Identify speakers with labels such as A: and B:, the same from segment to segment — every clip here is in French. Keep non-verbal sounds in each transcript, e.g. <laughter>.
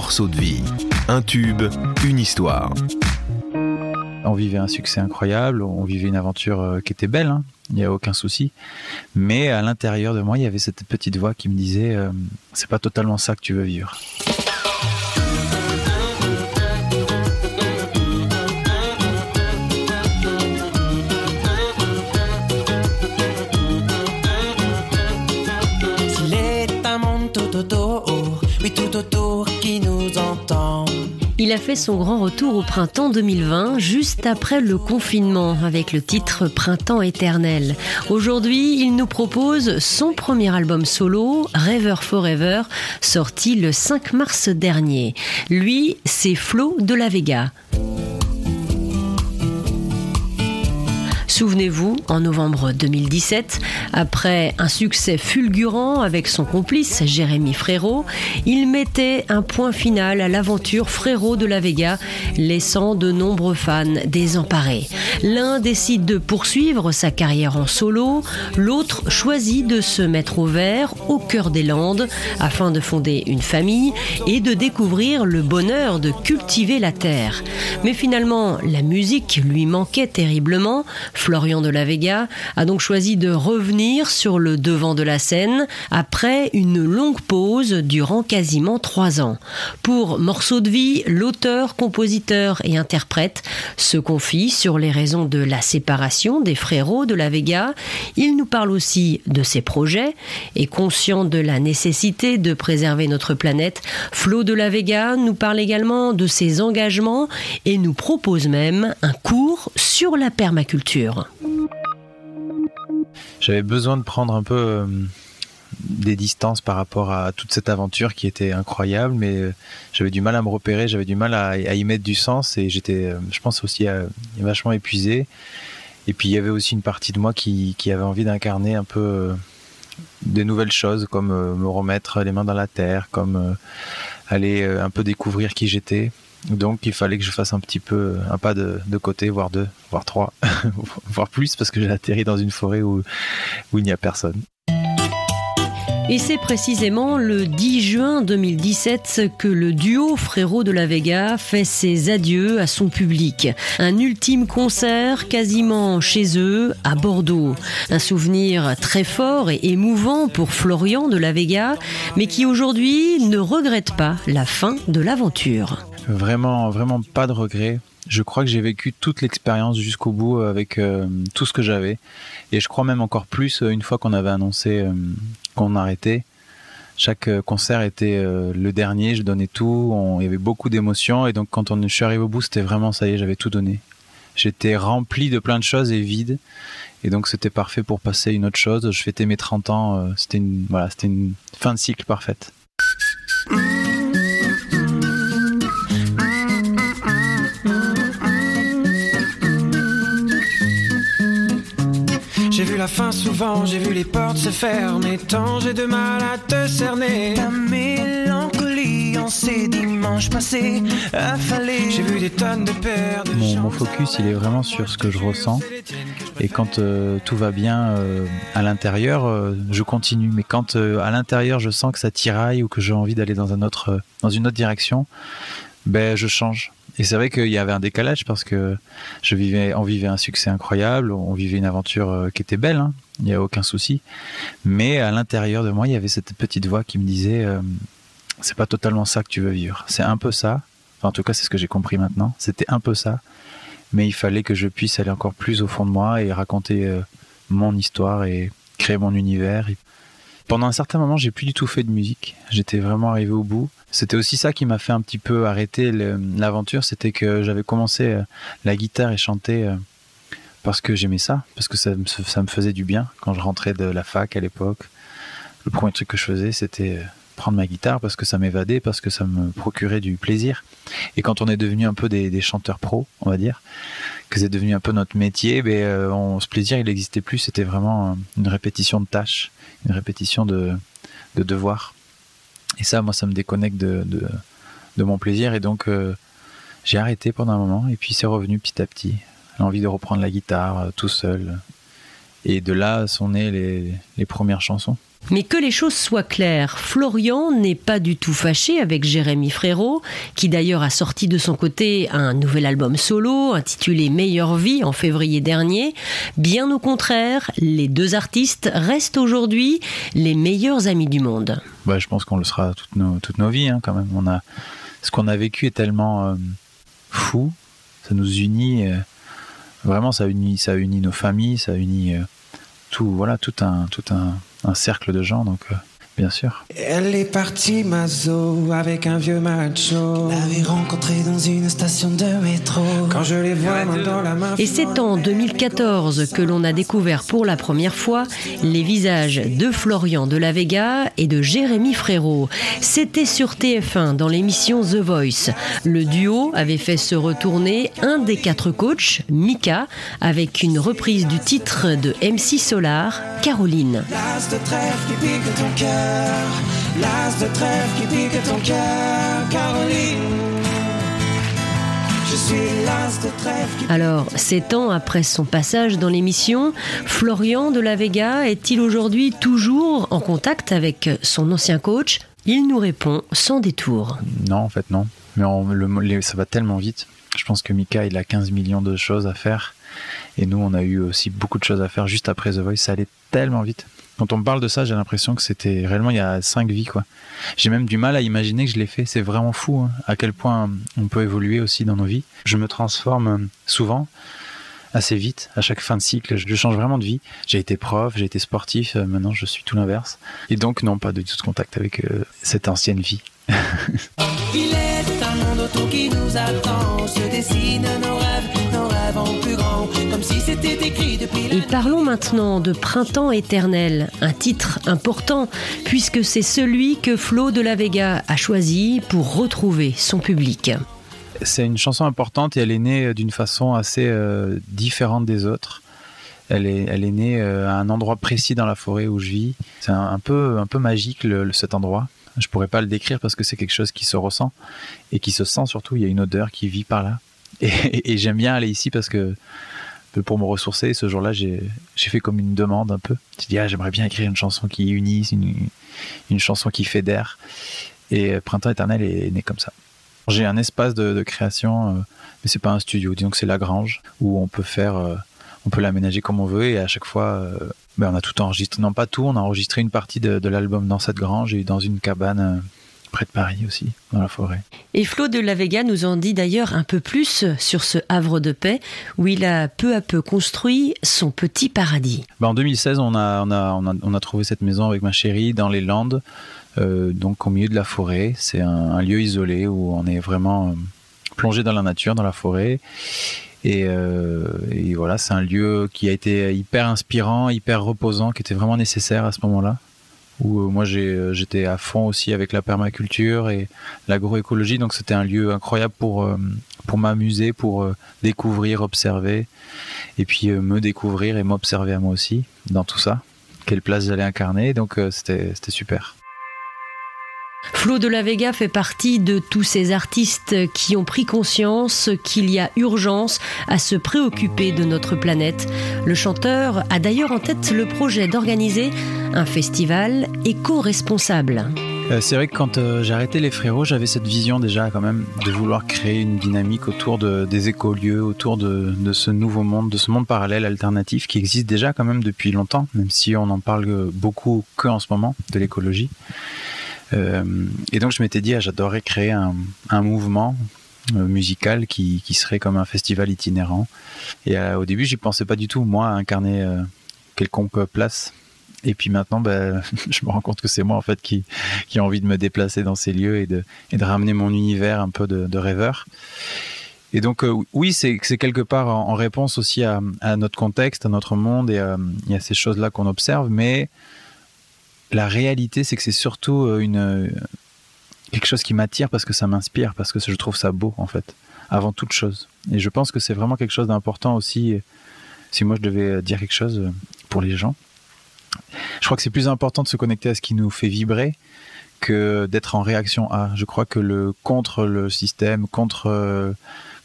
A: morceau de vie, un tube, une histoire.
B: On vivait un succès incroyable, on vivait une aventure euh, qui était belle, hein. il n'y a aucun souci. Mais à l'intérieur de moi, il y avait cette petite voix qui me disait euh, c'est pas totalement ça que tu veux vivre.
C: Qui nous entend.
D: Il a fait son grand retour au printemps 2020, juste après le confinement, avec le titre Printemps éternel. Aujourd'hui, il nous propose son premier album solo, Rêver Forever, sorti le 5 mars dernier. Lui, c'est Flo de la Vega. Souvenez-vous, en novembre 2017, après un succès fulgurant avec son complice Jérémy Frérot, il mettait un point final à l'aventure Frérot de la Vega, laissant de nombreux fans désemparés. L'un décide de poursuivre sa carrière en solo, l'autre choisit de se mettre au vert au cœur des Landes afin de fonder une famille et de découvrir le bonheur de cultiver la terre. Mais finalement, la musique lui manquait terriblement. Florian de la Vega a donc choisi de revenir sur le devant de la scène après une longue pause durant quasiment trois ans. Pour Morceau de vie, l'auteur, compositeur et interprète se confie sur les raisons de la séparation des frérots de la Vega. Il nous parle aussi de ses projets et conscient de la nécessité de préserver notre planète, Flo de la Vega nous parle également de ses engagements et nous propose même un cours sur la permaculture.
B: J'avais besoin de prendre un peu euh, des distances par rapport à toute cette aventure qui était incroyable, mais euh, j'avais du mal à me repérer, j'avais du mal à, y mettre du sens et j'étais, euh, je pense aussi, vachement épuisé. Et puis il y avait aussi une partie de moi qui, qui avait envie d'incarner un peu des nouvelles choses, comme me remettre les mains dans la terre, comme aller un peu découvrir qui j'étais. Donc il fallait que je fasse un petit peu un pas de, côté, voire deux, voire trois, <laughs> voire plus, parce que j'ai atterri dans une forêt où, où il n'y a personne.
D: Et c'est précisément le 10 juin 2017 que le duo Frérot de la Vega fait ses adieux à son public. Un ultime concert quasiment chez eux, à Bordeaux. Un souvenir très fort et émouvant pour Florian de la Vega, mais qui aujourd'hui ne regrette pas la fin de l'aventure.
B: Vraiment, vraiment pas de regret. Je crois que j'ai vécu toute l'expérience jusqu'au bout avec euh, tout ce que j'avais. Et je crois même encore plus euh, une fois qu'on avait annoncé euh, qu'on arrêtait. Chaque concert était le dernier, je donnais tout, on, il y avait beaucoup d'émotions. Et donc quand on, je suis arrivé au bout, c'était vraiment ça y est, j'avais tout donné. J'étais rempli de plein de choses et vide. Et donc c'était parfait pour passer une autre chose. Je fêtais mes 30 ans. c'était une, voilà, c'était une fin de cycle parfaite.
C: J'ai vu la fin souvent, j'ai vu les portes se fermer. Tant j'ai de mal à te cerner. Ta mélancolie en ces dimanches passés affalés. J'ai vu des tonnes de paires de
B: Mon, mon focus, il est vraiment sur ce que je ressens. Et quand euh, tout va bien euh, à l'intérieur, euh, je continue. Mais quand euh, à l'intérieur, je sens que ça tiraille ou que j'ai envie d'aller dans un autre, euh, dans une autre direction, ben je change. Et c'est vrai qu'il y avait un décalage parce que je vivais, on vivait un succès incroyable, on vivait une aventure euh, qui était belle, hein, il n'y a aucun souci. Mais à l'intérieur de moi, il y avait cette petite voix qui me disait, euh, c'est pas totalement ça que tu veux vivre. C'est un peu ça. Enfin, en tout cas, c'est ce que j'ai compris maintenant. C'était un peu ça. Mais il fallait que je puisse aller encore plus au fond de moi et raconter euh, mon histoire et créer mon univers. Pendant un certain moment, j'ai plus du tout fait de musique. J'étais vraiment arrivé au bout. C'était aussi ça qui m'a fait un petit peu arrêter l'aventure, c'était que j'avais commencé euh, la guitare et chanter euh, parce que j'aimais ça, parce que ça me, ça me faisait du bien quand je rentrais de la fac à l'époque. Le premier truc que je faisais, c'était euh, prendre ma guitare parce que ça m'évadait, parce que ça me procurait du plaisir. Et quand on est devenu un peu des, des chanteurs pros, on va dire, que c'est devenu un peu notre métier, ben, euh, on, ce plaisir, il n'existait plus. C'était vraiment euh, une répétition de tâches, une répétition de, de devoirs. Et ça, moi, ça me déconnecte de, de, mon plaisir. Et donc, euh, j'ai arrêté pendant un moment. Et puis, c'est revenu petit à petit. L'envie de reprendre la guitare tout seul. Et de là sont nées les, les premières chansons.
D: Mais que les choses soient claires, Florian n'est pas du tout fâché avec Jérémy Frérot, qui d'ailleurs a sorti de son côté un nouvel album solo intitulé Meilleure vie en février dernier. Bien au contraire, les deux artistes restent aujourd'hui les meilleurs amis du monde.
B: Bah, je pense qu'on le sera toutes nos, toutes nos vies hein, quand même. Ce qu'on a vécu est tellement euh, fou, ça nous unit. euh, vraiment, ça unit, ça unit nos familles, ça unit euh, tout, voilà, tout un, tout un, un cercle de gens. Donc, euh, bien sûr.
C: Elle est partie mazo avec un vieux macho.
E: L'avais rencontré dans une station de métro.
C: Quand je les vois main dans la main.
D: Et c'est en 2014 que l'on a découvert pour la première fois les visages de Florian de la Vega et de Jérémy Frérot. C'était sur TF1 dans l'émission The Voice. Le duo avait fait se retourner un des quatre coachs, Mika, avec une reprise du titre de MC Solar, Caroline.
C: L'as de trèfle qui pique ton cœur. L'as de trèfle qui pique ton cœur, Caroline. Je suis l'as de trèfle qui
D: Alors, sept ans après son passage dans l'émission, Florian de la Vega est-il aujourd'hui toujours en contact avec son ancien coach? Il nous répond sans détour.
B: Non, en fait, non. Mais on- le- les- ça va tellement vite. Je pense que Mika, il a 15 millions de choses à faire. Et nous, on a eu aussi beaucoup de choses à faire juste après The Voice. Ça allait tellement vite. Quand on me parle de ça, j'ai l'impression que c'était réellement il y a cinq vies, quoi. J'ai même du mal à imaginer que je l'ai fait. C'est vraiment fou hein, à quel point on peut évoluer aussi dans nos vies. Je me transforme souvent assez vite à chaque fin de cycle. Je change vraiment de vie. J'ai été prof, j'ai été sportif. euh, Maintenant, je suis tout l'inverse. Et donc, non, pas du tout de contact avec euh, cette ancienne vie.
E: Rêves, nos rêves en plus grand. Comme si c'était écrit depuis
D: Et parlons maintenant de Printemps éternel, un titre important puisque c'est celui que Flo de la Vega a choisi pour retrouver son public.
B: C'est une chanson importante et elle est née d'une façon assez euh, différente des autres. Elle est, elle est née euh, à un endroit précis dans la forêt où je vis. C'est un, un peu, un peu magique le- le- cet endroit. Je pourrais pas le décrire parce que c'est quelque chose qui se ressent et qui se sent surtout. Il y a une odeur qui vit par là. Et, j'aime bien aller ici parce que pour me ressourcer, ce jour-là, j'ai fait comme une demande un peu. J'ai dit, ah, j'aimerais bien écrire une chanson qui unisse, une, chanson qui fédère. Et euh, Printemps éternel est né comme ça. J'ai un espace de, création, euh, mais c'est pas un studio. Disons que c'est la grange où on peut faire, euh, on peut l'aménager comme on veut et à chaque fois, euh, ben, on a tout enregistré. Non, pas tout. On a enregistré une partie de, l'album dans cette grange et dans une cabane près de Paris aussi, dans la forêt.
D: Et Flo de la Vega nous en dit d'ailleurs un peu plus sur ce havre de paix où il a peu à peu construit son petit paradis.
B: Ben, en 2016, on a, on, a, on, a, on a trouvé cette maison avec ma chérie dans les Landes, euh, donc au milieu de la forêt. C'est un, un lieu isolé où on est vraiment euh, plongé dans la nature, dans la forêt. Et, euh, et voilà, c'est un lieu qui a été hyper inspirant, hyper reposant, qui était vraiment nécessaire à ce moment-là. Où euh, moi euh, j'étais à fond aussi avec la permaculture et l'agroécologie, donc c'était un lieu incroyable pour, euh, pour m'amuser, pour découvrir, observer, et puis me découvrir et m'observer à moi aussi dans tout ça. Quelle place j'allais incarner, donc c'était super.
D: Flo de la Vega fait partie de tous ces artistes qui ont pris conscience qu'il y a urgence à se préoccuper de notre planète. Le chanteur a d'ailleurs en tête le projet d'organiser un festival éco-responsable.
B: Euh, c'est vrai que quand euh, j'ai arrêté les frérots, j'avais cette vision déjà quand même de vouloir créer une dynamique autour de, des écolieux, autour de, de ce nouveau monde, de ce monde parallèle alternatif qui existe déjà quand même depuis longtemps, même si on en parle beaucoup que en ce moment de l'écologie. Euh, et donc je m'étais dit, ah, j'adorerais créer un, mouvement euh, musical qui, serait comme un festival itinérant. Et euh, au début, j'y pensais pas du tout, moi, à incarner euh, quelconque place. Et puis maintenant, ben, <laughs> je me rends compte que c'est moi en fait qui, qui a envie de me déplacer dans ces lieux et de, ramener mon univers un peu de, rêveur. Et donc oui, c'est quelque part en, réponse aussi à, notre contexte, à notre monde et et à ces choses-là qu'on observe, mais la réalité, c'est que c'est surtout euh, une, euh, quelque chose qui m'attire parce que ça m'inspire, parce que je trouve ça beau en fait, avant toute chose. Et je pense que c'est vraiment quelque chose d'important aussi, euh, si moi je devais dire quelque chose pour les gens. Je crois que c'est plus important de se connecter à ce qui nous fait vibrer que d'être en réaction à. Je crois que le contre le système, contre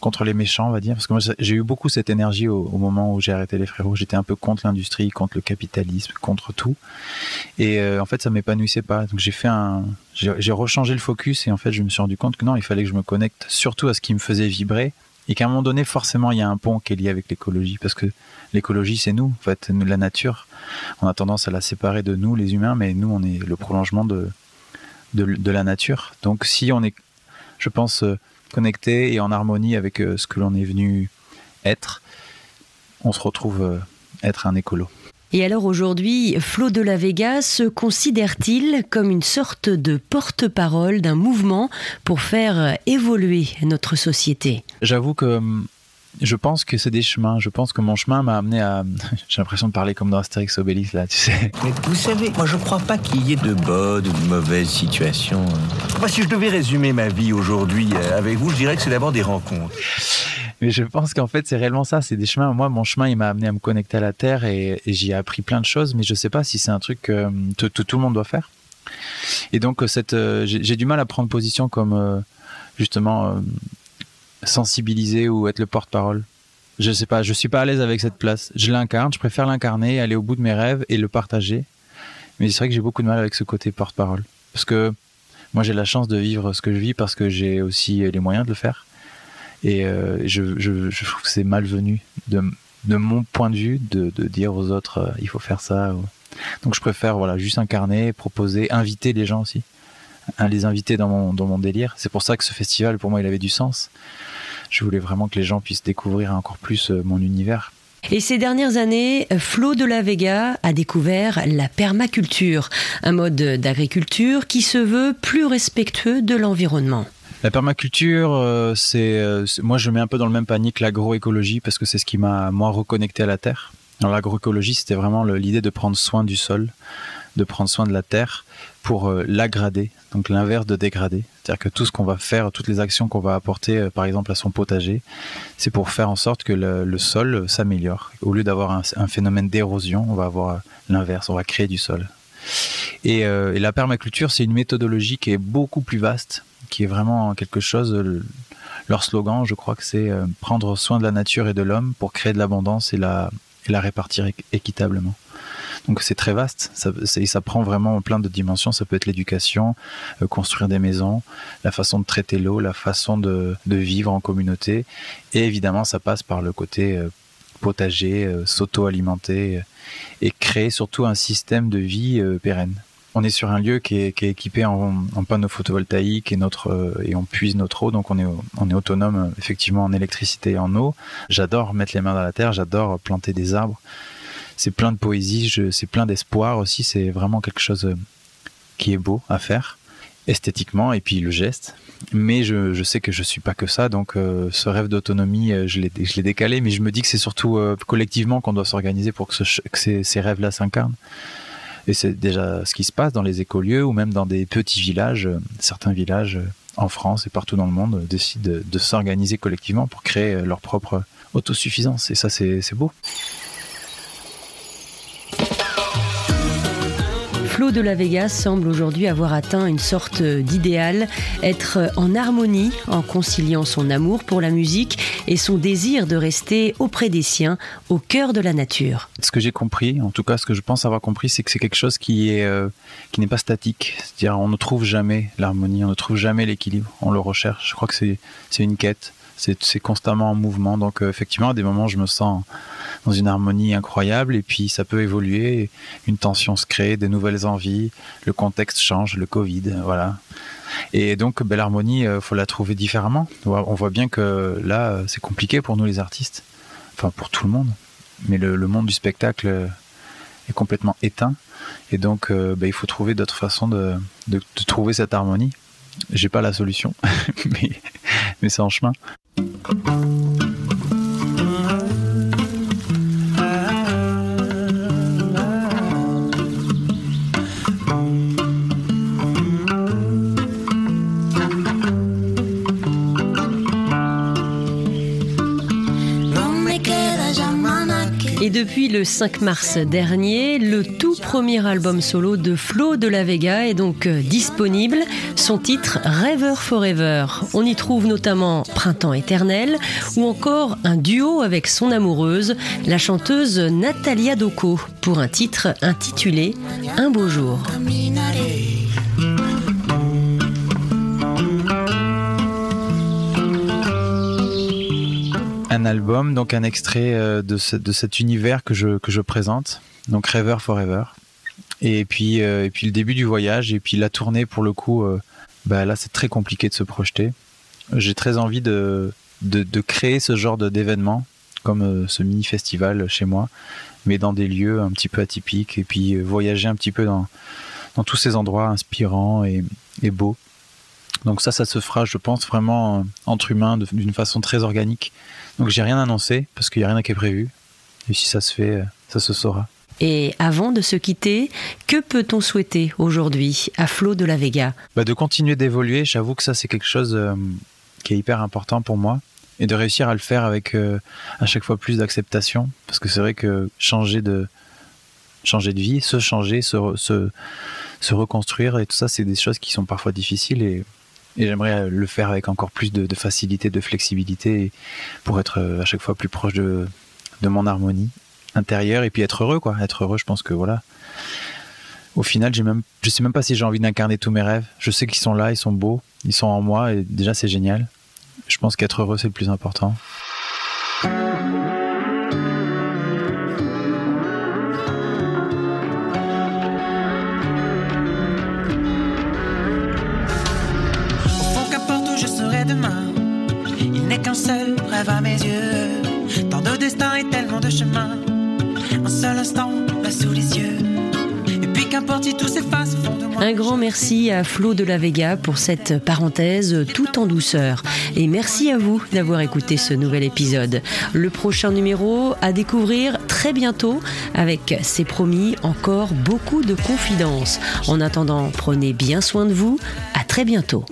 B: contre les méchants, on va dire. Parce que moi, j'ai eu beaucoup cette énergie au, moment où j'ai arrêté les frérots. J'étais un peu contre l'industrie, contre le capitalisme, contre tout. Et euh, en fait, ça m'épanouissait pas. Donc j'ai fait un, j'ai rechangé le focus et en fait, je me suis rendu compte que non, il fallait que je me connecte surtout à ce qui me faisait vibrer et qu'à un moment donné, forcément, il y a un pont qui est lié avec l'écologie parce que l'écologie, c'est nous, en fait, nous, la nature. On a tendance à la séparer de nous, les humains, mais nous, on est le prolongement de, de, la nature. Donc, si on est, je pense, euh, connecté et en harmonie avec euh, ce que l'on est venu être, on se retrouve euh, être un écolo.
D: Et alors aujourd'hui, Flo de la Vega se considère-t-il comme une sorte de porte-parole d'un mouvement pour faire évoluer notre société?
B: J'avoue que hum, je pense que c'est des chemins. Je pense que mon chemin m'a amené à. <laughs> J'ai l'impression de parler comme dans Astérix Obélix, là, tu sais.
F: Mais vous savez, moi je crois pas qu'il y ait de bonnes ou de mauvaises situations. Moi, si je devais résumer ma vie aujourd'hui euh, avec vous, je dirais que c'est d'abord des rencontres.
B: Mais je pense qu'en fait, c'est réellement ça. C'est des chemins. Moi, mon chemin, il m'a amené à me connecter à la Terre et, j'y ai appris plein de choses, mais je sais pas si c'est un truc que tout, tout, le monde doit faire. Et donc, cette, euh, j'ai du mal à prendre position comme euh, justement sensibiliser ou être le porte-parole. Je sais pas, je suis pas à l'aise avec cette place. Je l'incarne, je préfère l'incarner, aller au bout de mes rêves et le partager. Mais c'est vrai que j'ai beaucoup de mal avec ce côté porte-parole. Parce que moi, j'ai la chance de vivre ce que je vis parce que j'ai aussi les moyens de le faire. Et euh, je, trouve que c'est malvenu de, de mon point de vue de, de dire aux autres euh, il faut faire ça. Donc je préfère voilà juste incarner, proposer, inviter les gens aussi les inviter dans mon, dans mon délire. C'est pour ça que ce festival, pour moi, il avait du sens. Je voulais vraiment que les gens puissent découvrir encore plus euh, mon univers.
D: Et ces dernières années, Flo de la Vega a découvert la permaculture, un mode d'agriculture qui se veut plus respectueux de l'environnement.
B: La permaculture, euh, euh, c'est moi je mets un peu dans le même panier que l'agroécologie parce que c'est ce qui m'a moi reconnecté à la terre. L'agroécologie, c'était vraiment l'idée de prendre soin du sol, de prendre soin de la terre pour euh, l'agrader, donc l'inverse de dégrader. C'est-à-dire que tout ce qu'on va faire, toutes les actions qu'on va apporter, euh, par exemple à son potager, c'est pour faire en sorte que le, sol s'améliore. Au lieu d'avoir un, phénomène d'érosion, on va avoir l'inverse, on va créer du sol. Et, euh, la permaculture, c'est une méthodologie qui est beaucoup plus vaste, qui est vraiment quelque chose. Leur slogan, je crois que c'est prendre soin de la nature et de l'homme pour créer de l'abondance et la, et la répartir équitablement. Donc c'est très vaste, ça, ça prend vraiment plein de dimensions. Ça peut être l'éducation, euh, construire des maisons, la façon de traiter l'eau, la façon de, vivre en communauté. Et évidemment, ça passe par le côté euh, potager, euh, s'auto-alimenter et créer surtout un système de vie pérenne. On est sur un lieu qui est, équipé en, panneaux photovoltaïques et, notre, et on puise notre eau, donc on est, on est autonome effectivement en électricité et en eau. J'adore mettre les mains dans la terre, j'adore planter des arbres c'est plein de poésie, c'est plein d'espoir aussi. C'est vraiment quelque chose euh, qui est beau à faire esthétiquement et puis le geste. Mais je, sais que je suis pas que ça, donc euh, ce rêve d'autonomie, euh, je l'ai décalé. Mais je me dis que c'est surtout collectivement qu'on doit s'organiser pour que, ces, rêves-là s'incarnent. Et c'est déjà ce qui se passe dans les écolieux ou même dans des petits villages. certains villages en France et partout dans le monde décident de, de s'organiser collectivement pour créer leur propre autosuffisance. Et ça, c'est beau.
D: Flo de la Vega semble aujourd'hui avoir atteint une sorte d'idéal, être en harmonie en conciliant son amour pour la musique et son désir de rester auprès des siens, au cœur de la nature.
B: Ce que j'ai compris, en tout cas ce que je pense avoir compris, c'est que c'est quelque chose qui euh, qui n'est pas statique. C'est-à-dire on ne trouve jamais l'harmonie, on ne trouve jamais l'équilibre, on le recherche. Je crois que c'est une quête, c'est constamment en mouvement. Donc euh, effectivement à des moments je me sens dans une harmonie incroyable et puis ça peut évoluer, une tension se crée, des nouvelles envies, le contexte change, le Covid, voilà. Et donc, belle harmonie, euh, faut la trouver différemment. On voit bien que là, c'est compliqué pour nous les artistes, enfin pour tout le monde. Mais le, monde du spectacle est complètement éteint, et donc euh, bah, il faut trouver d'autres façons de, trouver cette harmonie. J'ai pas la solution, <laughs> mais c'est en chemin.
D: Et depuis le 5 mars dernier, le tout premier album solo de Flo de la Vega est donc euh, disponible. Son titre Rêveur Forever. On y trouve notamment Printemps éternel ou encore un duo avec son amoureuse, la chanteuse Natalia Doko, pour un titre intitulé Un beau jour.
B: un album, donc un extrait euh, de, cet univers que je, présente, donc Rêveur Forever. Et puis, euh, puis le début du voyage, et puis la tournée pour le coup, euh, bah là c'est très compliqué de se projeter. J'ai très envie de, de, créer ce genre d'événement, comme ce mini-festival chez moi, mais dans des lieux un petit peu atypiques, et puis voyager un petit peu dans, dans tous ces endroits inspirants et, et beaux. Donc ça, ça se fera, je pense, vraiment entre humains d'une façon très organique. Donc j'ai rien annoncé parce qu'il n'y a rien qui est prévu. Et si ça se fait, ça se saura.
D: Et avant de se quitter, que peut-on souhaiter aujourd'hui à Flo de la Vega?
B: Bah De continuer d'évoluer. J'avoue que ça, c'est quelque chose euh, qui est hyper important pour moi. Et de réussir à le faire avec euh, à chaque fois plus d'acceptation. Parce que c'est vrai que changer de, changer de vie, se changer, se, se, reconstruire et tout ça, c'est des choses qui sont parfois difficiles. Et et j'aimerais le faire avec encore plus de, facilité, de flexibilité pour être euh, à chaque fois plus proche de, de mon harmonie intérieure et puis être heureux, quoi. Être heureux, je pense que voilà. Au final, j'ai même, je sais même pas si j'ai envie d'incarner tous mes rêves. Je sais qu'ils sont là, ils sont beaux, ils sont en moi et déjà c'est génial. Je pense qu'être heureux, c'est le plus important.
D: Un grand merci à Flo de la Vega pour cette parenthèse tout en douceur. Et merci à vous d'avoir écouté ce nouvel épisode. Le prochain numéro à découvrir très bientôt avec, c'est promis, encore beaucoup de confidences. En attendant, prenez bien soin de vous. À très bientôt.